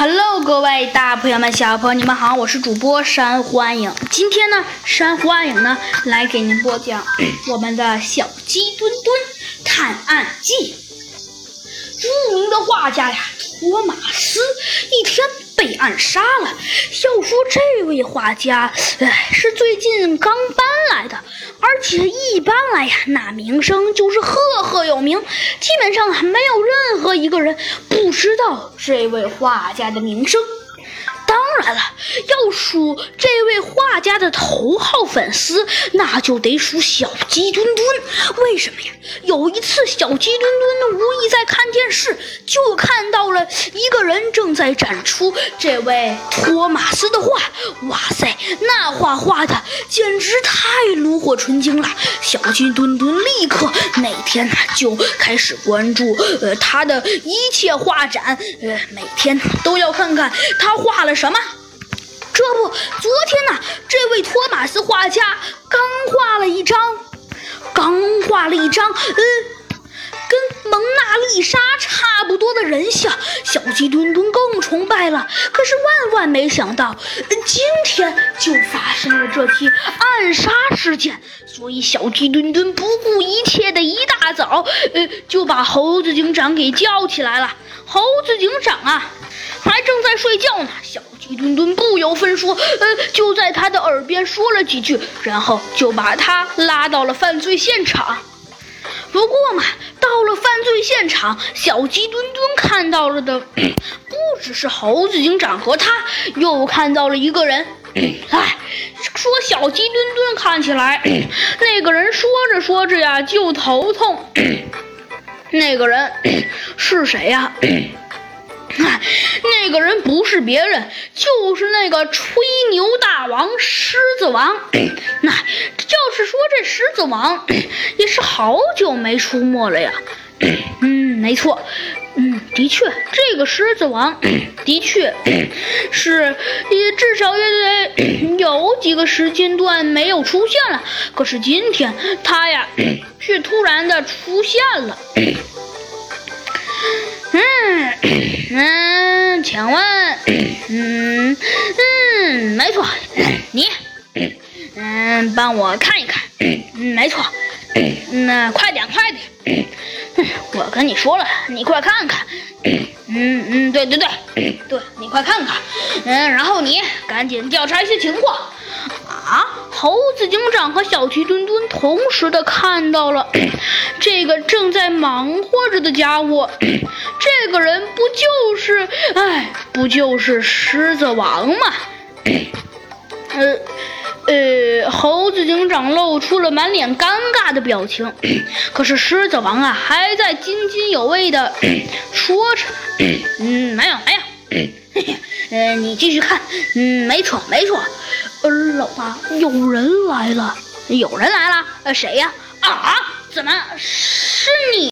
Hello，各位大朋友们、小朋友们，你们好，我是主播山欢迎。今天呢，山欢迎呢来给您播讲我们的小鸡墩墩探案记。著名的画家呀，托马斯一天被暗杀了。要说这位画家，哎，是最近刚搬来的，而且一搬来呀，那名声就是赫赫有名，基本上没有任何一个人不知道这位画家的名声。当然了，要数这位画家的头号粉丝，那就得数小鸡墩墩。为什么呀？有一次，小鸡墩墩无意在看电视，就看到了一个人正在展出这位托马斯的画。哇塞，那画画的简直太炉火纯青了！小鸡墩墩立刻那天呢就开始关注呃他的一切画展，呃每天都要看看他画了。什么？这不，昨天呢，这位托马斯画家刚画了一张，刚画了一张，嗯，跟蒙娜丽莎差不多的人像。小鸡墩墩更崇拜了。可是万万没想到，今天就发生了这起暗杀事件。所以小鸡墩墩不顾一切的一大早，呃，就把猴子警长给叫起来了。猴子警长啊！还正在睡觉呢，小鸡墩墩不由分说，呃，就在他的耳边说了几句，然后就把他拉到了犯罪现场。不过嘛，到了犯罪现场，小鸡墩墩看到了的 不只是猴子警长和他，又看到了一个人。哎，说小鸡墩墩看起来，那个人说着说着呀就头痛。那个人是谁呀？那个人不是别人，就是那个吹牛大王狮子王。那就是说，这狮子王也是好久没出没了呀。嗯，没错。嗯，的确，这个狮子王 的确是，也至少也得有几个时间段没有出现了。可是今天他呀，却突然的出现了。嗯，请问，嗯嗯，没错，你，嗯，帮我看一看，嗯，没错，那快点快点，我跟你说了，你快看看，嗯。嗯，对对对，对你快看看，嗯，然后你赶紧调查一些情况。猴子警长和小鸡墩墩同时的看到了 这个正在忙活着的家伙，这个人不就是……哎，不就是狮子王吗？呃呃，猴子警长露出了满脸尴尬的表情，可是狮子王啊，还在津津有味的说着：“嗯，没有，没有。”呃，你继续看，嗯，没错，没错。老大，有人来了，有人来了，呃，谁呀？啊？怎么是你？